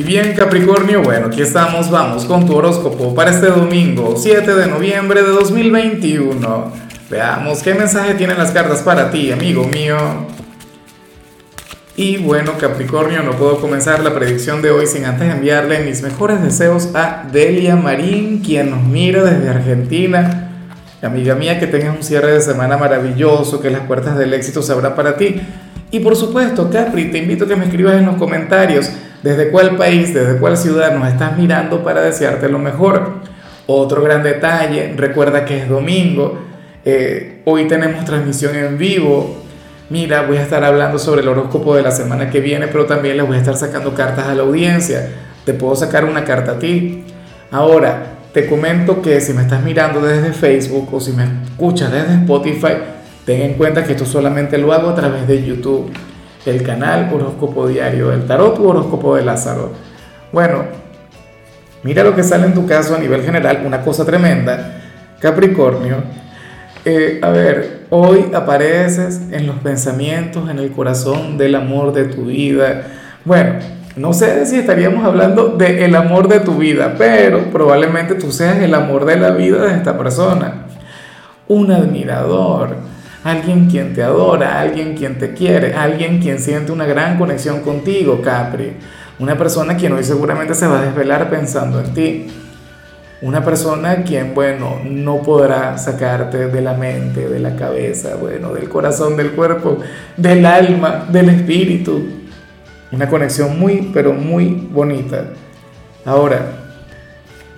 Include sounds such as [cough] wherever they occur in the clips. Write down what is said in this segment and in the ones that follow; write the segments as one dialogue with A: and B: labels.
A: Y bien Capricornio, bueno, aquí estamos, vamos con tu horóscopo para este domingo 7 de noviembre de 2021. Veamos qué mensaje tienen las cartas para ti, amigo mío. Y bueno, Capricornio, no puedo comenzar la predicción de hoy sin antes enviarle mis mejores deseos a Delia Marín, quien nos mira desde Argentina. Amiga mía, que tengas un cierre de semana maravilloso, que las puertas del éxito se abran para ti. Y por supuesto, Capri, te invito a que me escribas en los comentarios desde cuál país, desde cuál ciudad nos estás mirando para desearte lo mejor. Otro gran detalle, recuerda que es domingo, eh, hoy tenemos transmisión en vivo. Mira, voy a estar hablando sobre el horóscopo de la semana que viene, pero también les voy a estar sacando cartas a la audiencia. Te puedo sacar una carta a ti. Ahora, te comento que si me estás mirando desde Facebook o si me escuchas desde Spotify, ten en cuenta que esto solamente lo hago a través de YouTube el canal Horóscopo Diario del Tarot o Horóscopo de Lázaro. Bueno, mira lo que sale en tu caso a nivel general, una cosa tremenda. Capricornio, eh, a ver, hoy apareces en los pensamientos, en el corazón del amor de tu vida. Bueno, no sé si estaríamos hablando del amor de tu vida, pero probablemente tú seas el amor de la vida de esta persona. Un admirador alguien quien te adora, alguien quien te quiere, alguien quien siente una gran conexión contigo, Capri. Una persona quien hoy seguramente se va a desvelar pensando en ti. Una persona quien, bueno, no podrá sacarte de la mente, de la cabeza, bueno, del corazón, del cuerpo, del alma, del espíritu. Una conexión muy, pero muy bonita. Ahora,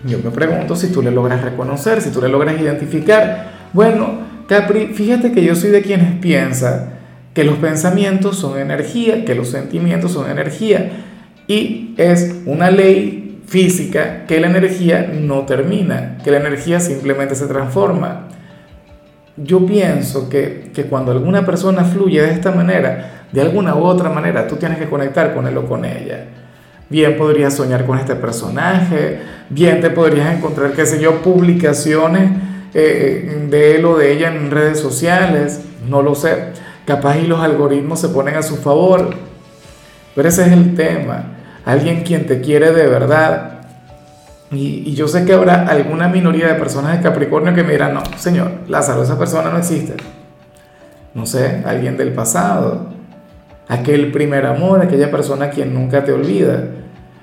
A: yo me pregunto si tú le logras reconocer, si tú le logras identificar. Bueno, Capri, fíjate que yo soy de quienes piensa que los pensamientos son energía, que los sentimientos son energía y es una ley física que la energía no termina, que la energía simplemente se transforma. Yo pienso que, que cuando alguna persona fluye de esta manera, de alguna u otra manera, tú tienes que conectar con él o con ella. Bien podrías soñar con este personaje, bien te podrías encontrar, qué sé yo, publicaciones eh, de él o de ella en redes sociales, no lo sé. Capaz y los algoritmos se ponen a su favor. Pero ese es el tema. Alguien quien te quiere de verdad. Y, y, yo sé que habrá alguna minoría de personas de Capricornio que me dirán, no, señor, Lázaro, esa persona no existe. No sé, alguien del pasado. Aquel primer amor, aquella persona quien nunca te olvida.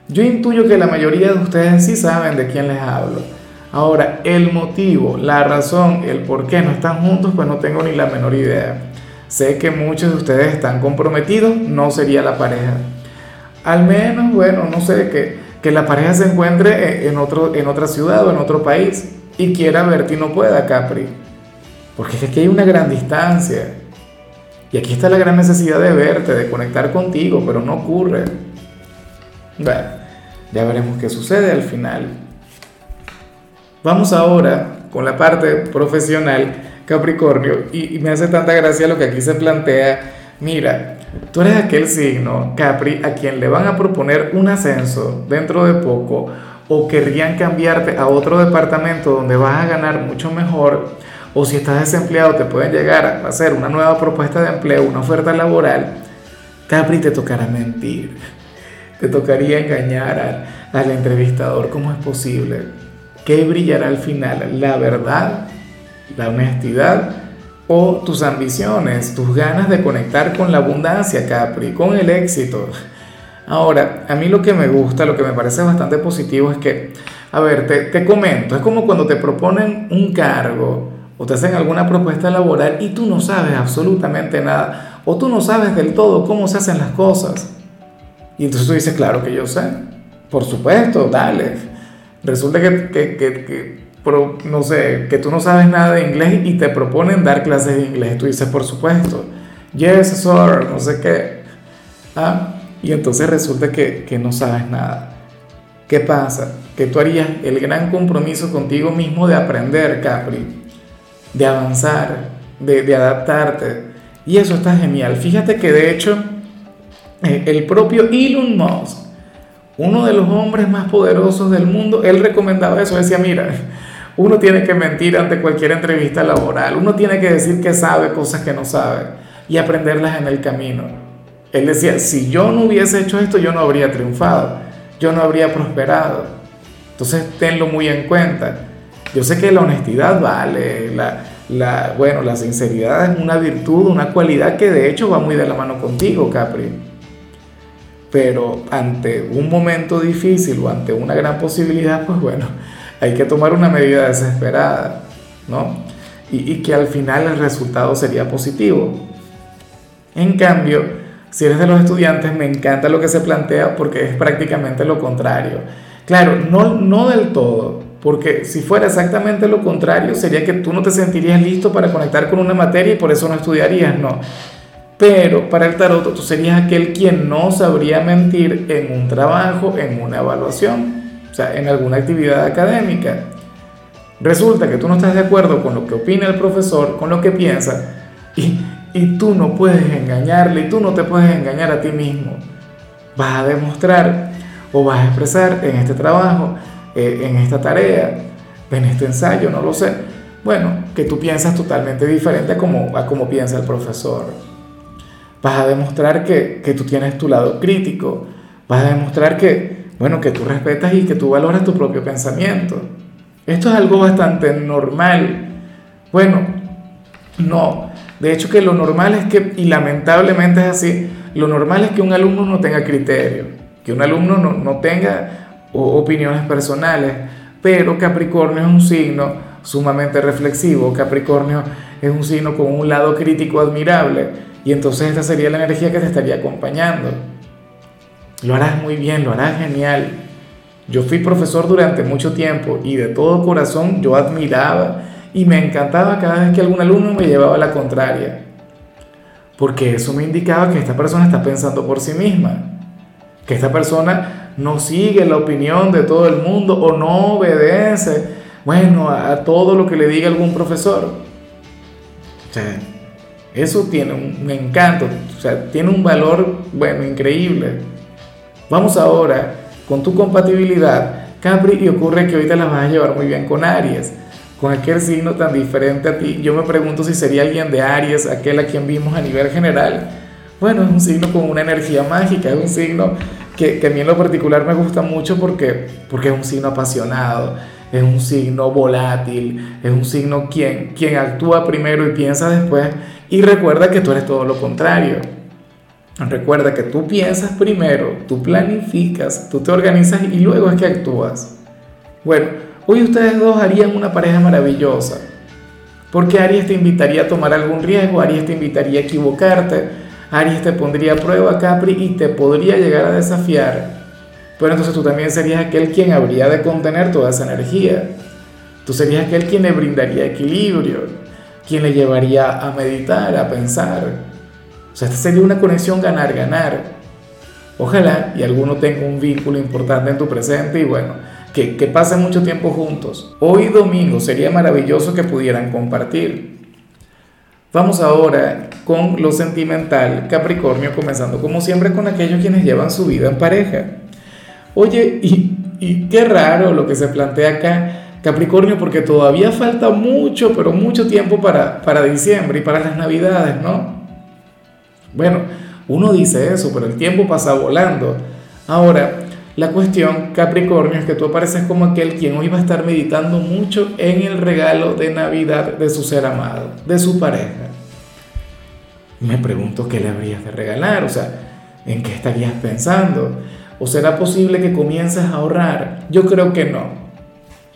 A: Yo intuyo que la mayoría de ustedes sí saben de quién les hablo Ahora, el motivo, la razón, el por qué no están juntos, pues no tengo ni la menor idea. Sé que muchos de ustedes están comprometidos, no sería la pareja. Al menos, bueno, no sé, que, que la pareja se encuentre en, otro, en otra ciudad o en otro país y quiera verte y no pueda, Capri. Porque es que aquí hay una gran distancia. Y aquí está la gran necesidad de verte, de conectar contigo, pero no ocurre. Ya veremos qué sucede al final. Vamos ahora con la parte profesional, Capricornio, y, me hace tanta gracia lo que aquí se plantea. Mira, tú eres aquel signo, Capri, a quien le van a proponer un ascenso dentro de poco o querrían cambiarte a otro departamento donde vas a ganar mucho mejor, o si estás desempleado te pueden llegar a hacer una nueva propuesta de empleo, una oferta laboral, Capri te tocará mentir, te tocaría engañar al, al entrevistador, ¿cómo es posible? ¿Qué brillará al final? ¿La verdad? ¿La honestidad? ¿O tus ambiciones? ¿Tus ganas de conectar con la abundancia, Capri? ¿Con el éxito? Ahora, a mí lo que me gusta, lo que me parece bastante positivo es que, a ver, te, te comento, es como cuando te proponen un cargo o te hacen alguna propuesta laboral y tú no sabes absolutamente nada o tú no sabes del todo cómo se hacen las cosas. Y entonces tú dices, claro que yo sé, por supuesto, dale. Resulta que, que, que, no sé, que tú no sabes nada de inglés y te proponen dar clases de inglés. Tú dices, por supuesto, yes, sir, no sé qué. Ah, y entonces resulta que, que no sabes nada. ¿Qué pasa? Que tú harías el gran compromiso contigo mismo de aprender, Capri, de avanzar, de, de adaptarte. Y eso está genial. Fíjate que de hecho, eh, el propio Elon Musk, uno de los hombres más poderosos del mundo, él recomendaba eso, decía, mira, uno tiene que mentir ante cualquier entrevista laboral, uno tiene que decir que sabe cosas que no sabe y aprenderlas en el camino. Él decía, si yo no hubiese hecho esto, yo no habría triunfado. yo no habría prosperado. Entonces tenlo muy en cuenta. Yo sé que la honestidad vale, la, la, bueno, la sinceridad es una virtud, una cualidad que de hecho va muy de la mano contigo, Capri. Pero ante un momento difícil o ante una gran posibilidad, pues bueno, hay que tomar una medida desesperada, ¿no? Y, y que al final el resultado sería positivo. En cambio, si eres de los estudiantes, me encanta lo que se plantea porque es prácticamente lo contrario. Claro, no, no del todo, porque si fuera exactamente lo contrario, sería que tú no te sentirías listo para conectar con una materia y por eso no estudiarías, no. Pero para el tarot tú serías aquel quien no sabría mentir en un trabajo, en una evaluación, o sea, en alguna actividad académica. Resulta que tú no estás de acuerdo con lo que opina el profesor, con lo que piensa, y, y tú no puedes engañarle, y tú no te puedes engañar a ti mismo. Vas a demostrar o vas a expresar en este trabajo, eh, en esta tarea, en este ensayo, no lo sé. Bueno, que tú piensas totalmente diferente a como, a como piensa el profesor. Vas a demostrar que, que tú tienes tu lado crítico. Vas a demostrar que, bueno, que tú respetas y que tú valoras tu propio pensamiento. Esto es algo bastante normal. Bueno, no. De hecho que lo normal es que, y lamentablemente es así, lo normal es que un alumno no tenga criterio, que un alumno no, no tenga opiniones personales, pero Capricornio es un signo sumamente reflexivo, Capricornio es un signo con un lado crítico admirable, y entonces esta sería la energía que te estaría acompañando. Lo harás muy bien, lo harás genial. Yo fui profesor durante mucho tiempo y de todo corazón yo admiraba y me encantaba cada vez que algún alumno me llevaba la contraria, porque eso me indicaba que esta persona está pensando por sí misma, que esta persona no sigue la opinión de todo el mundo o no obedece, bueno, a, todo lo que le diga algún profesor. O sea, eso tiene un, encanto, o sea, tiene un valor, bueno, increíble. Vamos ahora con tu compatibilidad, Capri, y ocurre que ahorita las vas a llevar muy bien con Aries con aquel signo tan diferente a ti. Yo me pregunto si sería alguien de Aries, aquel a quien vimos a nivel general. Bueno, es un signo con una energía mágica, es un signo que, que a mí en lo particular me gusta mucho porque, porque es un signo apasionado, es un signo volátil, es un signo quien, quien actúa primero y piensa después. Y recuerda que tú eres todo lo contrario. Recuerda que tú piensas primero, tú planificas, tú te organizas y luego es que actúas. Bueno, Hoy ustedes dos harían una pareja maravillosa. Porque Aries te invitaría a tomar algún riesgo, Aries te invitaría a equivocarte, Aries te pondría a prueba, Capri, y te podría llegar a desafiar. Pero entonces tú también serías aquel quien habría de contener toda esa energía. Tú serías aquel quien le brindaría equilibrio, quien le llevaría a meditar, a pensar. O sea, esta sería una conexión ganar-ganar. Ojalá y alguno tenga un vínculo importante en tu presente y bueno, que, que pasen mucho tiempo juntos. Hoy domingo sería maravilloso que pudieran compartir. Vamos ahora con lo sentimental, Capricornio, comenzando como siempre con aquellos quienes llevan su vida en pareja. Oye, y, qué raro lo que se plantea acá, Capricornio, porque todavía falta mucho, pero mucho tiempo para, para diciembre y para las navidades, ¿no? Bueno, uno dice eso, pero el tiempo pasa volando. Ahora, la cuestión, Capricornio, es que tú apareces como aquel quien hoy va a estar meditando mucho en el regalo de Navidad de su ser amado, de su pareja. Me pregunto qué le habrías de regalar, o sea, ¿en qué estarías pensando? ¿O será posible que comiences a ahorrar? Yo creo que no.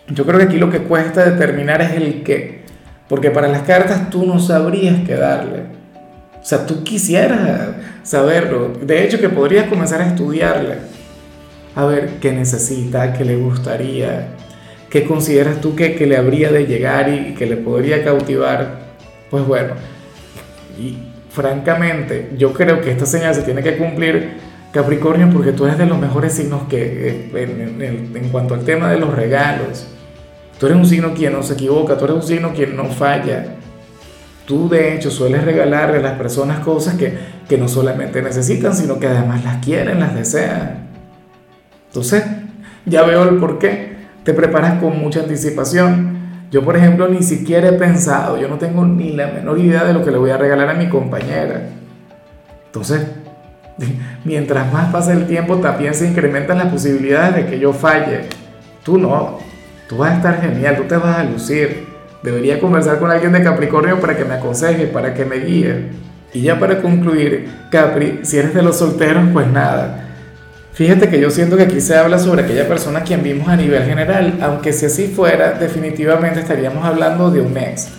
A: Yo creo que aquí lo que cuesta determinar es el qué, porque para las cartas tú no sabrías qué darle. O sea, tú quisieras saberlo. De hecho, que podrías comenzar a estudiarle a ver qué necesita, qué le gustaría, qué consideras tú que, que le habría de llegar y que le podría cautivar. Pues bueno, y francamente yo creo que esta señal se tiene que cumplir Capricornio porque tú eres de los mejores signos que en, en, cuanto al tema de los regalos. Tú eres un signo quien no se equivoca, tú eres un signo quien no falla. Tú de hecho sueles regalarle a las personas cosas que, que no solamente necesitan, sino que además las quieren, las desean. Entonces, ya veo el por qué. Te preparas con mucha anticipación. Yo, por ejemplo, ni siquiera he pensado, yo no tengo ni la menor idea de lo que le voy a regalar a mi compañera. Entonces, [laughs] mientras más pasa el tiempo, también se incrementan las posibilidades de que yo falle. Tú no, tú vas a estar genial, tú te vas a lucir. Debería conversar con alguien de Capricornio para que me aconseje, para que me guíe. Y ya para concluir, Capri, si eres de los solteros, pues nada. Fíjate que yo siento que aquí se habla sobre aquella persona a quien vimos a nivel general, aunque si así fuera, definitivamente estaríamos hablando de un ex,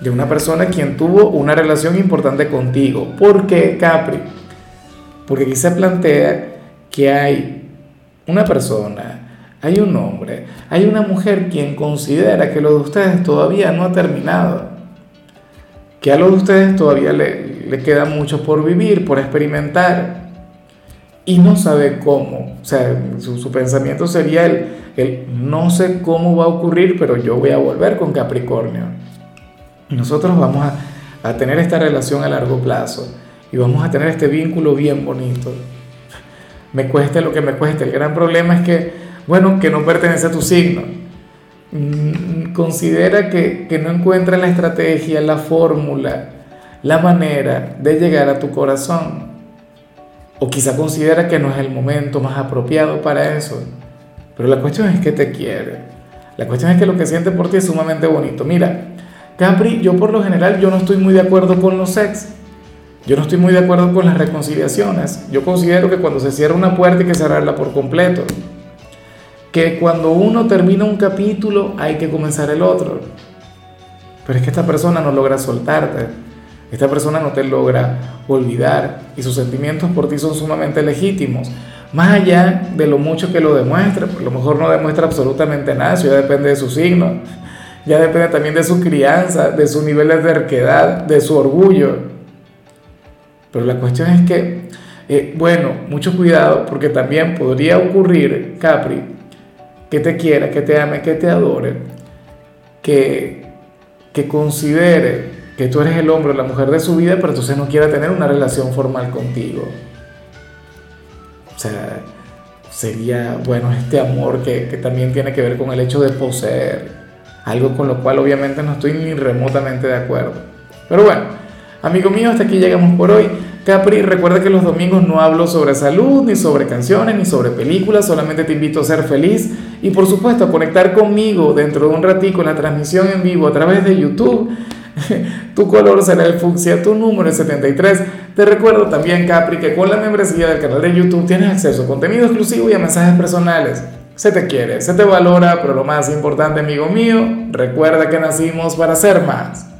A: de una persona quien tuvo una relación importante contigo. ¿Por qué, Capri? Porque aquí se plantea que hay una persona, hay un hombre, hay una mujer quien considera que lo de ustedes todavía no ha terminado, que a lo de ustedes todavía le, le queda mucho por vivir, por experimentar, y no sabe cómo. O sea, su, pensamiento sería el, el no sé cómo va a ocurrir, pero yo voy a volver con Capricornio. Nosotros vamos a, a tener esta relación a largo plazo y vamos a tener este vínculo bien bonito. Me cueste lo que me cueste. El gran problema es que, bueno, que no pertenece a tu signo. Mm, considera que, que no encuentra la estrategia, la fórmula, la manera de llegar a tu corazón. O quizá considera que no es el momento más apropiado para eso. Pero la cuestión es que te quiere. La cuestión es que lo que siente por ti es sumamente bonito. Mira, Capri, yo por lo general yo no estoy muy de acuerdo con los ex. Yo no estoy muy de acuerdo con las reconciliaciones. Yo considero que cuando se cierra una puerta hay que cerrarla por completo. Que cuando uno termina un capítulo hay que comenzar el otro. Pero es que esta persona no logra soltarte. Esta persona no te logra olvidar y sus sentimientos por ti son sumamente legítimos. Más allá de lo mucho que lo demuestra, a lo mejor no demuestra absolutamente nada, eso ya depende de su signo, ya depende también de su crianza, de su nivel de terquedad, de su orgullo. Pero la cuestión es que, eh, bueno, mucho cuidado porque también podría ocurrir, Capri, que te quiera, que te ame, que te adore, que, que considere que tú eres el hombre o la mujer de su vida, pero entonces no quiera tener una relación formal contigo. O sea, sería, bueno, este amor que, que también tiene que ver con el hecho de poseer, algo con lo cual obviamente no estoy ni remotamente de acuerdo. Pero bueno, Amigo mío, hasta aquí llegamos por hoy. Capri, recuerda que los domingos no hablo sobre salud, ni sobre canciones, ni sobre películas, solamente te invito a ser feliz y por supuesto a conectar conmigo dentro de un ratico en la transmisión en vivo a través de YouTube. [laughs] tu color será el fucsia, tu número es 73. Te recuerdo también, Capri, que con la membresía del canal de YouTube tienes acceso a contenido exclusivo y a mensajes personales. Se te quiere, se te valora, pero lo más importante, amigo mío, recuerda que nacimos para ser más.